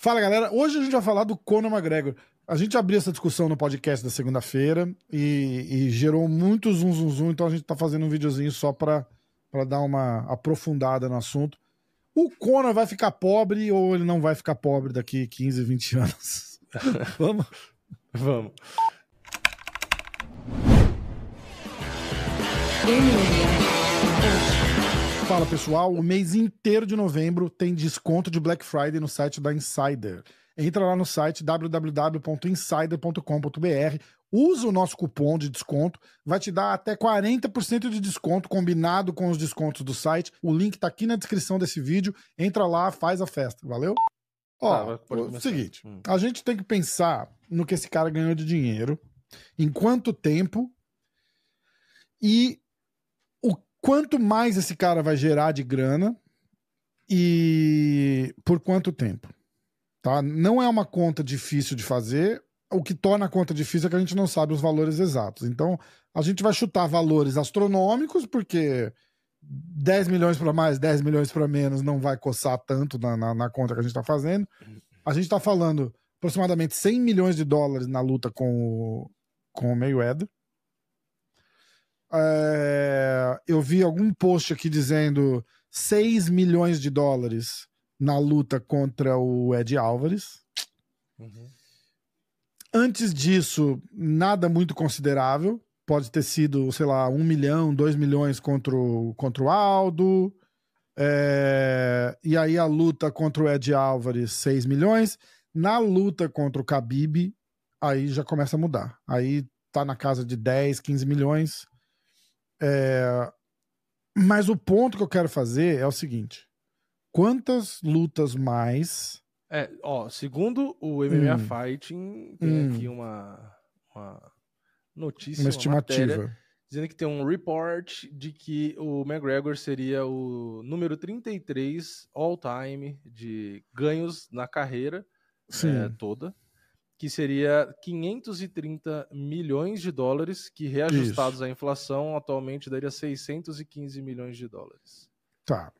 Fala galera, hoje a gente vai falar do Conor McGregor. A gente abriu essa discussão no podcast da segunda-feira e, e, gerou muito zum, zum, zum, então a gente tá fazendo um videozinho só pra, pra dar uma aprofundada no assunto. O Conor vai ficar pobre ou ele não vai ficar pobre daqui 15, 20 anos? Vamos? Vamos. Fala pessoal, o mês inteiro de novembro tem desconto de Black Friday no site da Insider. Entra lá no site www.insider.com.br, usa o nosso cupom de desconto, vai te dar até 40% de desconto combinado com os descontos do site. O link tá aqui na descrição desse vídeo. Entra lá, faz a festa, valeu? Ó, tá, o seguinte, hum. a gente tem que pensar no que esse cara ganhou de dinheiro, em quanto tempo e quanto mais esse cara vai gerar de grana e por quanto tempo. Tá? Não é uma conta difícil de fazer. O que torna a conta difícil é que a gente não sabe os valores exatos. Então, a gente vai chutar valores astronômicos, porque 10 milhões para mais, 10 milhões para menos não vai coçar tanto na, na, na conta que a gente está fazendo. A gente está falando aproximadamente 100 milhões de dólares na luta com o, com o Mayweather. É, eu vi algum post aqui dizendo 6 milhões de dólares na luta contra o Ed Álvares. Uhum. Antes disso, nada muito considerável. Pode ter sido, sei lá, 1 milhão, 2 milhões contra o, contra o Aldo. É, e aí a luta contra o Ed Álvares, 6 milhões. Na luta contra o Khabib, aí já começa a mudar. Aí tá na casa de 10, 15 milhões. É... Mas o ponto que eu quero fazer é o seguinte: quantas lutas mais. É, ó, segundo o MMA hum. Fighting, tem hum. aqui uma, uma notícia, uma estimativa. Uma dizendo que tem um report de que o McGregor seria o número 33 all-time de ganhos na carreira é, toda que seria 530 milhões de dólares, que reajustados Isso. à inflação atualmente daria 615 milhões de dólares. Tá.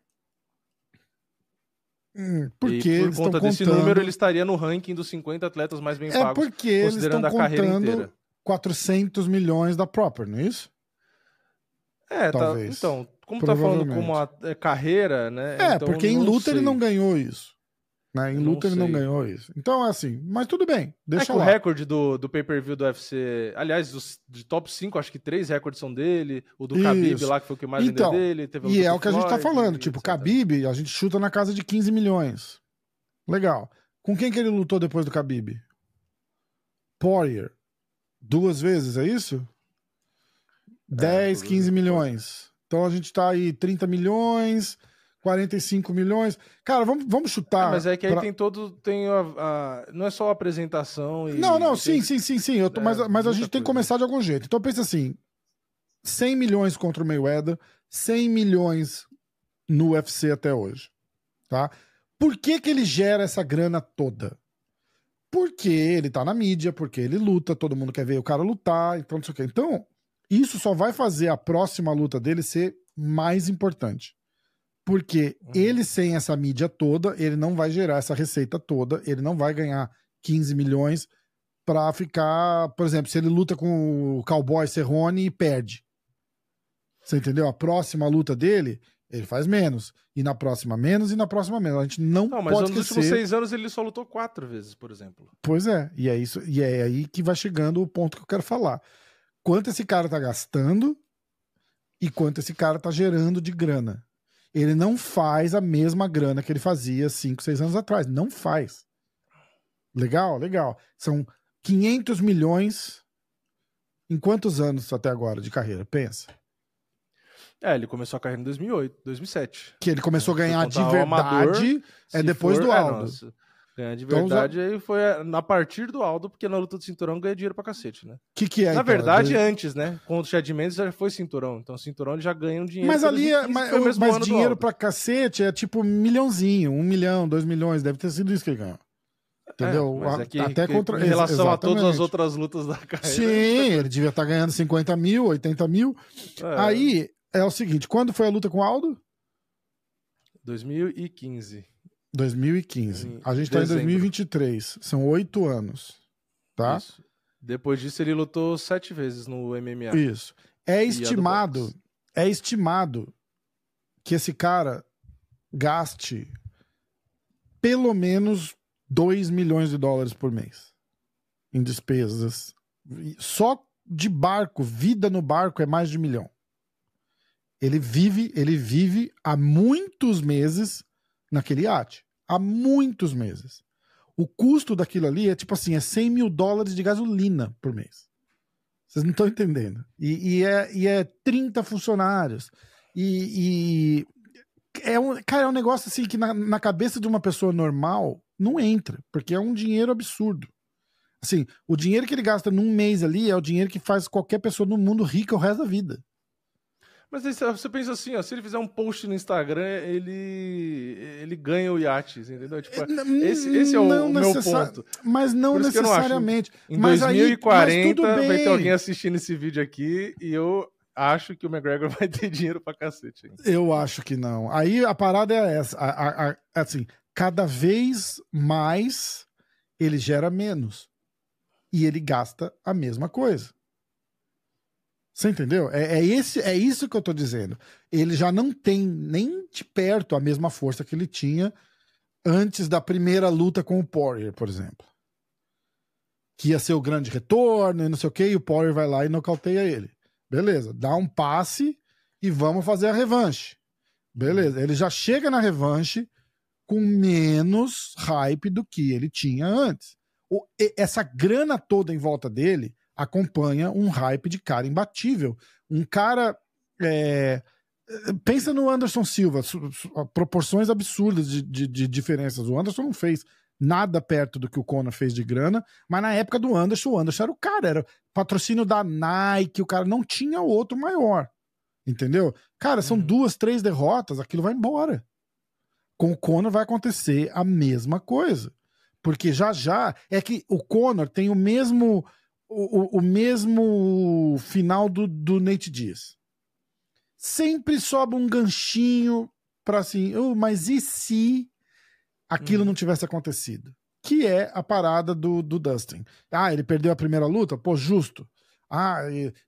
Hum, porque por conta desse contando... número, ele estaria no ranking dos 50 atletas mais bem é pagos, porque considerando a carreira inteira. 400 milhões da Proper, não é isso? É, tá, então, como tá falando como a é, carreira, né? É, então, porque em luta sei. ele não ganhou isso. Né? Em luta ele não ganhou isso. Então, assim, mas tudo bem. Deixa é o recorde do, do pay-per-view do UFC. Aliás, dos, de top 5, acho que três recordes são dele. O do isso. Khabib lá, que foi o que mais então, vendeu dele. E é o que a gente tá falando. Tipo, etc. Khabib, a gente chuta na casa de 15 milhões. Legal. Com quem que ele lutou depois do Khabib? Poirier. Duas vezes, é isso? 10, é, 15 milhões. Então a gente tá aí 30 milhões 45 milhões. Cara, vamos, vamos chutar. É, mas é que aí pra... tem todo. Tem a, a, não é só a apresentação. E, não, não, sim, sim, sim, sim. Eu tô, é, mas mas a gente tem que começar de algum jeito. Então pensa assim: 100 milhões contra o Mayweather, 100 milhões no UFC até hoje. Tá? Por que, que ele gera essa grana toda? Porque ele tá na mídia, porque ele luta, todo mundo quer ver o cara lutar, então não sei o quê. Então, isso só vai fazer a próxima luta dele ser mais importante. Porque uhum. ele sem essa mídia toda, ele não vai gerar essa receita toda, ele não vai ganhar 15 milhões para ficar, por exemplo, se ele luta com o Cowboy Cerrone e perde. Você entendeu? A próxima luta dele, ele faz menos. E na próxima menos, e na próxima menos. A gente não, não mas pode nos esquecer... últimos seis anos ele só lutou quatro vezes, por exemplo. Pois é, e é isso, e é aí que vai chegando o ponto que eu quero falar. Quanto esse cara tá gastando e quanto esse cara tá gerando de grana ele não faz a mesma grana que ele fazia 5, 6 anos atrás. Não faz. Legal, legal. São 500 milhões em quantos anos até agora de carreira? Pensa. É, ele começou a carreira em 2008, 2007. Que ele começou a ganhar de verdade amador, é depois for, do é, Aldo. É, Ganhar de então, verdade então, aí foi a partir do Aldo, porque na luta do cinturão ganha dinheiro pra cacete, né? que, que é? Na então? verdade, antes, né? Com o Chad Mendes já foi cinturão. Então, cinturão ele já ganha um dinheiro. Mas ali, é, mas, mas dinheiro pra cacete é tipo milhãozinho, um milhão, dois milhões. Deve ter sido isso que ele ganhou. Entendeu? É, é que, Até que, contra... Em relação Exatamente. a todas as outras lutas da carreira. Sim, ele devia estar tá ganhando 50 mil, 80 mil. É. Aí é o seguinte: quando foi a luta com o Aldo? 2015. 2015. A gente tá em 2023. São oito anos. Tá? Isso. Depois disso, ele lutou sete vezes no MMA. Isso. É estimado, é estimado que esse cara gaste pelo menos 2 milhões de dólares por mês em despesas. Só de barco, vida no barco é mais de um milhão. Ele vive, ele vive há muitos meses naquele iate. Há muitos meses. O custo daquilo ali é tipo assim, é 100 mil dólares de gasolina por mês. Vocês não estão entendendo. E, e, é, e é 30 funcionários. E, e, é um, cara, é um negócio assim que na, na cabeça de uma pessoa normal não entra, porque é um dinheiro absurdo. Assim, o dinheiro que ele gasta num mês ali é o dinheiro que faz qualquer pessoa no mundo rica o resto da vida. Mas você pensa assim, ó, se ele fizer um post no Instagram, ele ele ganha o iate, entendeu? Tipo, esse, esse é o, o meu ponto. Mas não necessariamente. Não em mas 2040 aí, mas vai ter alguém assistindo esse vídeo aqui e eu acho que o McGregor vai ter dinheiro pra cacete. Hein? Eu acho que não. Aí a parada é essa, a, a, a, assim, cada vez mais ele gera menos e ele gasta a mesma coisa. Você entendeu? É, é, esse, é isso que eu tô dizendo. Ele já não tem nem de perto a mesma força que ele tinha antes da primeira luta com o Poirier, por exemplo. Que ia ser o grande retorno e não sei o que, e o Poirier vai lá e nocauteia ele. Beleza, dá um passe e vamos fazer a revanche. Beleza, ele já chega na revanche com menos hype do que ele tinha antes. Essa grana toda em volta dele acompanha um hype de cara imbatível. Um cara. É, pensa no Anderson Silva, proporções absurdas de, de, de, diferenças. O Anderson não fez nada perto do que o Conor fez de grana, mas na época do Anderson, o Anderson era o cara, era patrocínio da Nike, o cara não tinha outro maior. Entendeu? Cara, são uhum. duas, três derrotas, aquilo vai embora. Com o Conor vai acontecer a mesma coisa. Porque já já é que o Conor tem o mesmo o, o, mesmo final do, do Nate Diaz. Sempre sobe um ganchinho para assim, oh, mas e se aquilo uhum. não tivesse acontecido? Que é a parada do, do Dustin. Ah, ele perdeu a primeira luta? Pô, justo. Ah,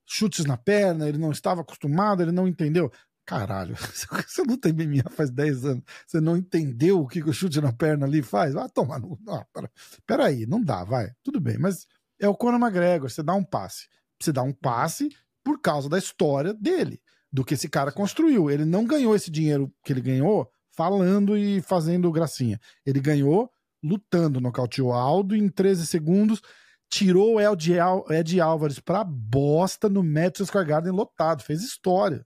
chutes na perna, ele não estava acostumado, ele não entendeu. Caralho, você luta MMA faz 10 anos, você não entendeu o que o chute na perna ali faz? Vai tomar no. Não, pera, peraí, não dá, vai. Tudo bem, mas é o Conor McGregor. Você dá um passe. Você dá um passe por causa da história dele, do que esse cara construiu. Ele não ganhou esse dinheiro que ele ganhou falando e fazendo gracinha. Ele ganhou lutando, nocauteou Aldo em 13 segundos, tirou o Ed Álvares pra bosta no Madison Square Garden lotado, fez história.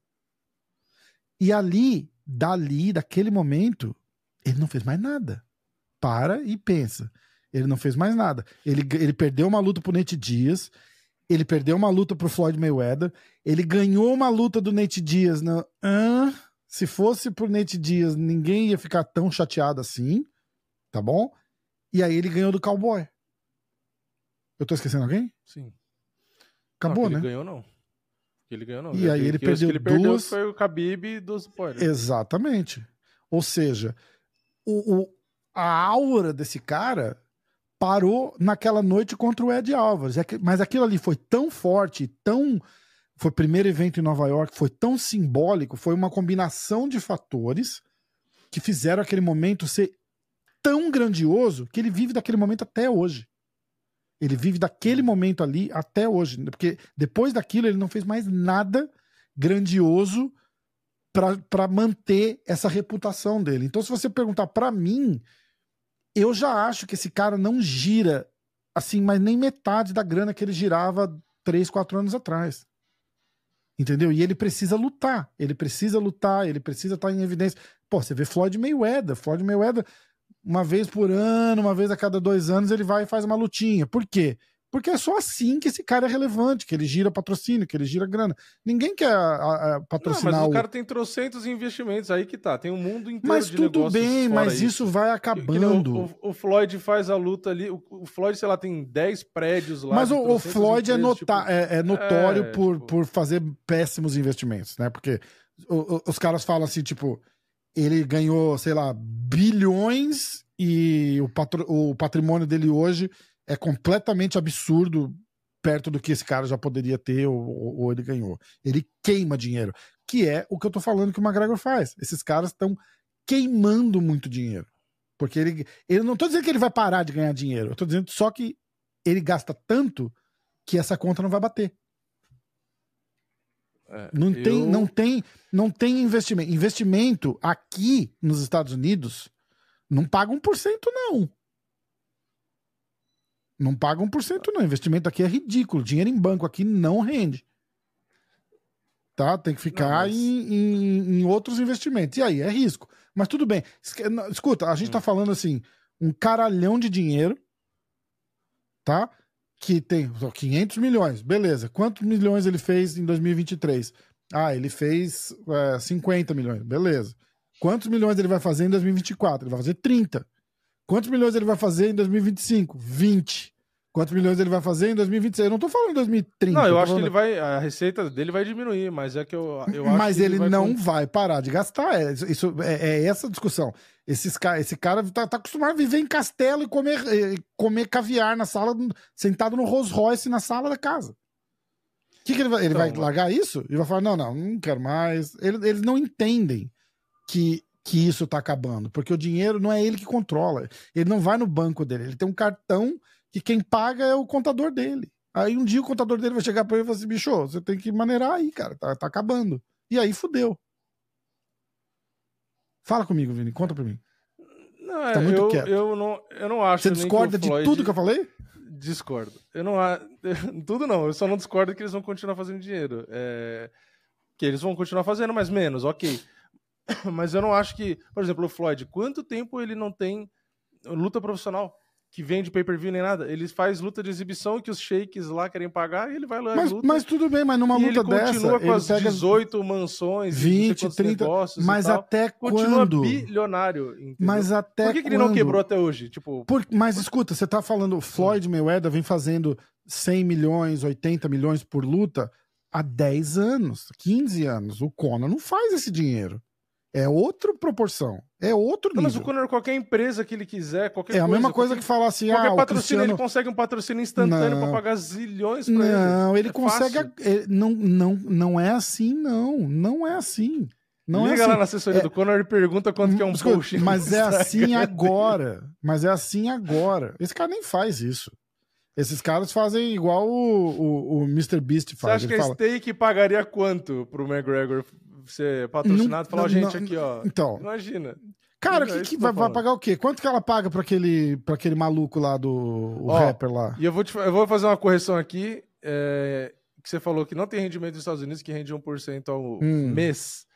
E ali, dali, daquele momento, ele não fez mais nada. Para e pensa. Ele não fez mais nada. Ele, ele perdeu uma luta pro Nate Diaz. Ele perdeu uma luta pro Floyd Mayweather. Ele ganhou uma luta do Nate Diaz. Na, ah, se fosse pro Nate Diaz, ninguém ia ficar tão chateado assim. Tá bom? E aí ele ganhou do Cowboy. Eu tô esquecendo alguém? Sim. Acabou, não, né? Ele ganhou, não. Ele ganhou, não. E aí ele perdeu ele duas... perdeu foi o Khabib dos spoilers. Exatamente. Ou seja, o, o, a aura desse cara parou naquela noite contra o Ed Alvarez. É mas aquilo ali foi tão forte, tão. Foi o primeiro evento em Nova York, foi tão simbólico, foi uma combinação de fatores que fizeram aquele momento ser tão grandioso que ele vive daquele momento até hoje. Ele vive daquele momento ali até hoje. Porque depois daquilo ele não fez mais nada grandioso para manter essa reputação dele. Então, se você perguntar para mim, eu já acho que esse cara não gira assim, mas nem metade da grana que ele girava 3, 4 anos atrás. Entendeu? E ele precisa lutar. Ele precisa lutar, ele precisa estar em evidência. Pô, você vê Floyd Mayweather. Floyd Mayweather, uma vez por ano, uma vez a cada dois anos, ele vai e faz uma lutinha. Por quê? Porque é só assim que esse cara é relevante, que ele gira patrocínio, que ele gira grana. Ninguém quer a, a patrocinar. Não, mas o cara tem trocentos investimentos, aí que tá. Tem um mundo inteiro mas de tudo bem, mas isso. isso vai acabando. O, o, o, Floyd faz a luta ali. O, o, Floyd, sei lá, tem 10 prédios lá. Mas o, Floyd é, nota, tipo, é, é, notório é, por, tipo... por fazer péssimos investimentos, né? Porque os caras falam assim, tipo, ele ganhou, sei lá, bilhões e o, patro, o patrimônio dele hoje é completamente absurdo perto do que esse cara já poderia ter ou, ou, ele ganhou. Ele queima dinheiro, que é o que eu tô falando que o McGregor faz. Esses caras estão queimando muito dinheiro. Porque ele, ele não tô dizendo que ele vai parar de ganhar dinheiro, eu tô dizendo só que ele gasta tanto que essa conta não vai bater. É, não, eu... tem, não, tem, não tem investimento. Investimento aqui nos Estados Unidos não paga 1%, não. Não paga 1%, não. Investimento aqui é ridículo. Dinheiro em banco aqui não rende. Tá? Tem que ficar não, mas... em, em, em, outros investimentos. E aí, é risco. Mas tudo bem. Escuta, a gente tá hum. tá falando assim, um caralhão de dinheiro, tá? Que tem 500 milhões. Beleza. Quantos milhões ele fez em 2023? Ah, ele fez é, 50 milhões. Beleza. Quantos milhões ele vai fazer em 2024? Ele vai fazer 30. Quantos milhões ele vai fazer em 2025? 20. Quantos milhões ele vai fazer em 2026? Eu não tô falando em 2030. Não, eu, acho falando... que ele vai. A receita dele vai diminuir, mas é que eu. eu mas ele, ele vai... não vai parar de gastar. É, isso, é, é essa a discussão. Esses, esse cara tá, tá, acostumado a viver em castelo e comer, comer caviar na sala, sentado no Rolls Royce na sala da casa. O que, que ele vai. Ele então, vai largar isso? Ele vai falar: não, não, não quero mais. Eles, eles não entendem que, que isso tá acabando, porque o dinheiro não é ele que controla. Ele não vai no banco dele, ele tem um cartão que quem paga é o contador dele. Aí um dia o contador dele vai chegar para ele e falar assim: bicho, você tem que maneirar aí, cara, tá, tá acabando. E aí fudeu. Fala comigo, Vini, conta pra mim. Não, tá muito eu, quieto. Eu não, eu não acho. Você discorda Floyd... de tudo que eu falei? Discordo. Eu não tudo não. Eu só não discordo que eles vão continuar fazendo dinheiro. É... Que eles vão continuar fazendo, mas menos, ok. Mas eu não acho que, por exemplo, o Floyd, quanto tempo ele não tem luta profissional? Que vende pay-per-view nem nada. Ele faz luta de exibição que os shakes lá querem pagar e ele vai lá mas, luta. Mas tudo bem, mas numa luta dessa. Ele continua com as pega 18 mansões, 20, 30. Negócios mas até continua quando? bilionário. Entendeu? Mas até Por que, que ele não quebrou até hoje? Tipo... Por, mas escuta, você tá falando, Floyd Mayweather vem fazendo 100 milhões, 80 milhões por luta há 10 anos, 15 anos. O Conor não faz esse dinheiro. É outra proporção. É outro nível. Mas o Conor, qualquer empresa que ele quiser, qualquer É a mesma coisa qualquer, que falar assim, qualquer ah, patrocínio, Cristiano... ele consegue um patrocínio instantâneo para pagar zilhões pra não, ele. Não, ele é consegue... Não, não, não é assim, não. Não é assim. Não é Liga é assim. lá na assessoria é... do Conor e pergunta quanto que é um post. Mas é assim agora. Mas é assim agora. Esse cara nem faz isso. Esses caras fazem igual o, o, o Mr. Beast faz. Você acha ele que a Steak pagaria quanto pro McGregor ser patrocinado e falar, gente, não, aqui, ó. Então. Imagina. Cara, que, que vai, vai, pagar o quê? Quanto que ela paga pra aquele, pra aquele maluco lá do ó, rapper lá? E eu vou, te, eu vou fazer uma correção aqui. É, que você falou que não tem rendimento nos Estados Unidos, que rende 1% ao hum. mês.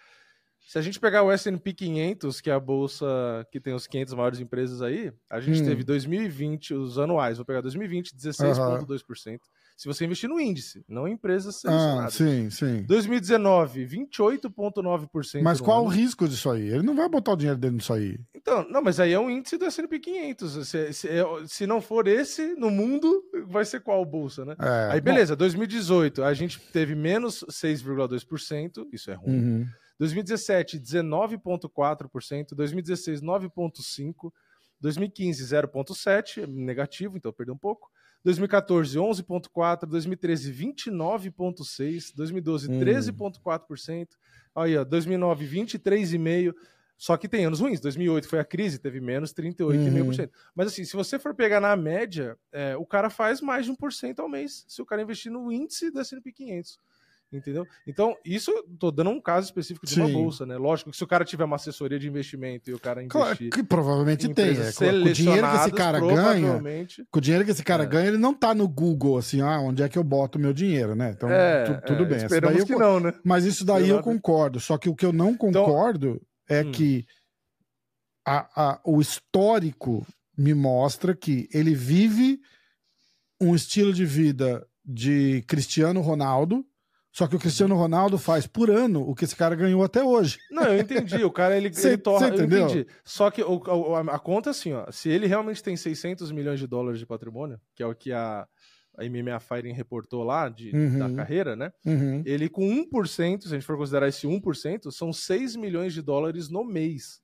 Se a gente pegar o S&P 500, que é a bolsa que tem os 500 maiores empresas aí, a gente hum. teve 2020, os anuais, vou pegar 2020, 16,2%. Uhum. Se você investir no índice, não em empresas ah, selecionadas. Ah, sim, sim. 2019, 28,9%. Mas qual ano. o risco disso aí? Ele não vai botar o dinheiro dele nisso aí. Então, não, mas aí é um índice do S&P 500. Se, se, é, se, não for esse, no mundo, vai ser qual bolsa, né? É, aí, beleza, bom. 2018, a gente teve menos 6,2%, isso é ruim. Uhum. 2017, 19,4%. 2016, 9,5%. 2015, 0,7%, negativo, então perdeu um pouco. 2014, 11,4%, 2013, 29,6%, 2012, 13,4%, aí, ó, 2009, 23,5%. Só que tem anos ruins. 2008 foi a crise, teve menos 38,5%. Uhum. Mas assim, se você for pegar na média, é, o cara faz mais de 1% ao mês se o cara investir no índice da S&P 500. Entendeu? Então, isso, tô dando um caso específico de Sim. uma bolsa, né? Lógico que se o cara tiver uma assessoria de investimento e o cara investir. Claro que provavelmente tem. É, com o dinheiro que esse cara ganha. Com o dinheiro que esse cara é. ganha, ele não tá no Google, assim, ah, onde é que eu boto o meu dinheiro, né? Então, é, tu, tudo é, bem. Esperamos daí que eu, não, né? Mas isso daí eu concordo. Só que o que eu não então, concordo então, é hum. que a, a, o histórico me mostra que ele vive um estilo de vida de Cristiano Ronaldo só que o Cristiano Ronaldo faz por ano o que esse cara ganhou até hoje. Não, eu entendi. O cara, ele, cê, ele torna. Eu entendi. Só que o, a, a, conta, assim, ó. Se ele realmente tem 600 milhões de dólares de patrimônio, que é o que a, a MMA Fighting reportou lá de, uhum. da carreira, né? Uhum. Ele com 1%, se a gente for considerar esse 1%, são 6 milhões de dólares no mês.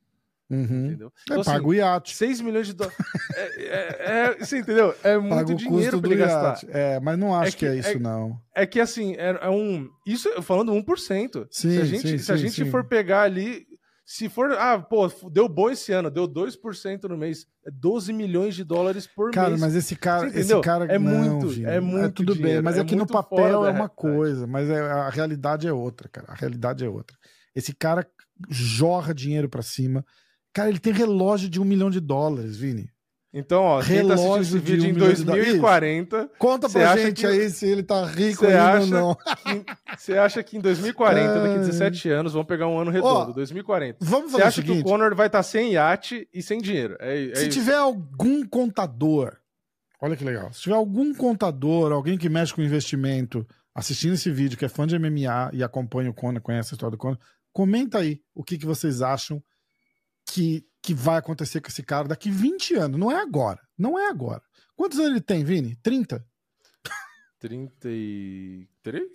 Uhum. Entendeu? É, então, é, assim, paga o iate. 6 milhões de dólares. é, é, é, você entendeu? É muito paga dinheiro para ele gastar. É, mas não acho é que, que, é isso, é, não. É que assim, é, é um. Isso falando 1%. Sim, se a gente, sim, se sim, a gente sim. for pegar ali. Se for, ah, pô, deu bom esse ano, deu 2% no mês, é 12 milhões de dólares por cara, mês. Cara, mas esse cara, esse cara é não, muito, Gino, é muito tudo dinheiro, bem, mas é, que no papel é uma coisa, mas a realidade é outra, cara. A realidade é outra. Esse cara jorra dinheiro para cima Cara, ele tem relógio de um milhão de dólares, Vini. Então, ó, relógio tá esse vídeo um em 2040. Conta pra gente que... aí se ele tá rico ainda acha ou não. Você acha que em 2040, é... daqui a 17 anos, vamos pegar um ano redondo, ó, 2040. Vamos fazer Você acha seguinte, que o Conor vai estar tá sem iate e sem dinheiro? É, é se isso. tiver algum contador, olha que legal, se tiver algum contador, alguém que mexe com investimento, assistindo esse vídeo, que é fã de MMA e acompanha o Conor, conhece a história do Conor, comenta aí o que, que vocês acham que, que vai acontecer com esse cara daqui 20 anos. Não é agora. Não é agora. Quantos anos ele tem, Vini? 30? 33?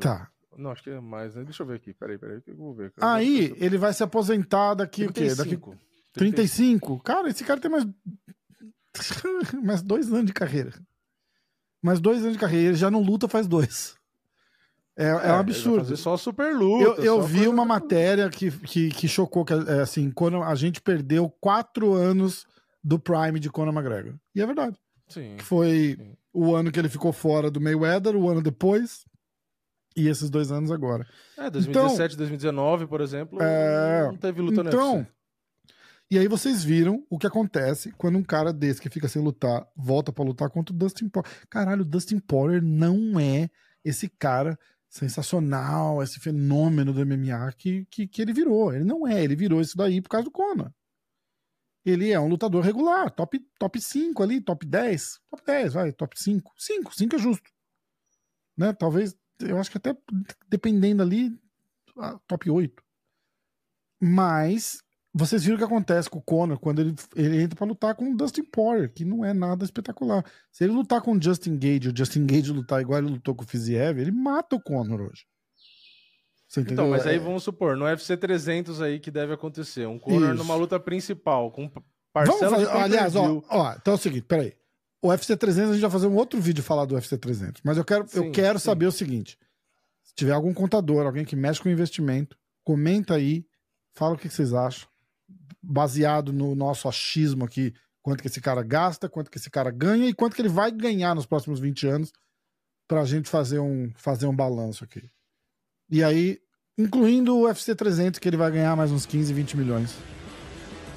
Tá. Não, acho que é mais, né? Deixa eu ver aqui. Peraí, peraí, que eu vou ver. Aí, ele vai se aposentar daqui 35. o quê? Daqui 35? Cara, esse cara tem mais. mais dois anos de carreira. Mais dois anos de carreira. Ele já não luta faz dois. É, é, um é, absurdo. Fazer só super luta. Eu, eu vi uma matéria que, que, que chocou, que é assim, quando a gente perdeu quatro anos do Prime de Conor McGregor. E é verdade. Sim. Que foi sim. o ano que ele ficou fora do Mayweather, o ano depois, e esses dois anos agora. É, 2017, então, 2019, por exemplo, é... não teve luta Então, e aí vocês viram o que acontece quando um cara desse que fica sem lutar, volta para lutar contra o Dustin Poirier. Caralho, o Dustin Poirier não é esse cara sensacional, esse fenômeno do MMA que, que, que ele virou. Ele não é, ele virou isso daí por causa do Conor. Ele é um lutador regular, top, top 5 ali, top 10. Top 10, vai, top 5. 5, 5 é justo. Né? Talvez, eu acho que até dependendo ali, top 8. Mas vocês viram o que acontece com o Conor quando ele, ele entra para lutar com o Dustin Poirier, que não é nada espetacular. Se ele lutar com o Justin Gage, o Justin Gage lutar igual ele lutou com o Fiziev, ele mata o Conor hoje. Você entendeu? Então, mas aí é... vamos supor, no UFC 300 aí que deve acontecer, um Conor Isso. numa luta principal, com parcela vamos fazer, Aliás, ó, ó, então é o seguinte, peraí. O UFC 300 a gente vai fazer um outro vídeo falar do UFC 300, mas eu quero, sim, eu quero saber o seguinte, se tiver algum contador, alguém que mexe com investimento, comenta aí, fala o que vocês acham baseado no nosso achismo aqui, quanto que esse cara gasta, quanto que esse cara ganha e quanto que ele vai ganhar nos próximos 20 anos para a gente fazer um, fazer um balanço aqui. E aí, incluindo o UFC 300, que ele vai ganhar mais uns 15, 20 milhões.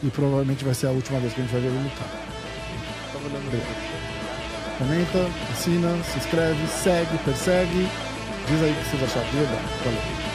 E provavelmente vai ser a última vez que a gente vai ver ele lutar. Comenta, assina, se inscreve, segue, persegue. Diz aí o que vocês acharam de. Valeu.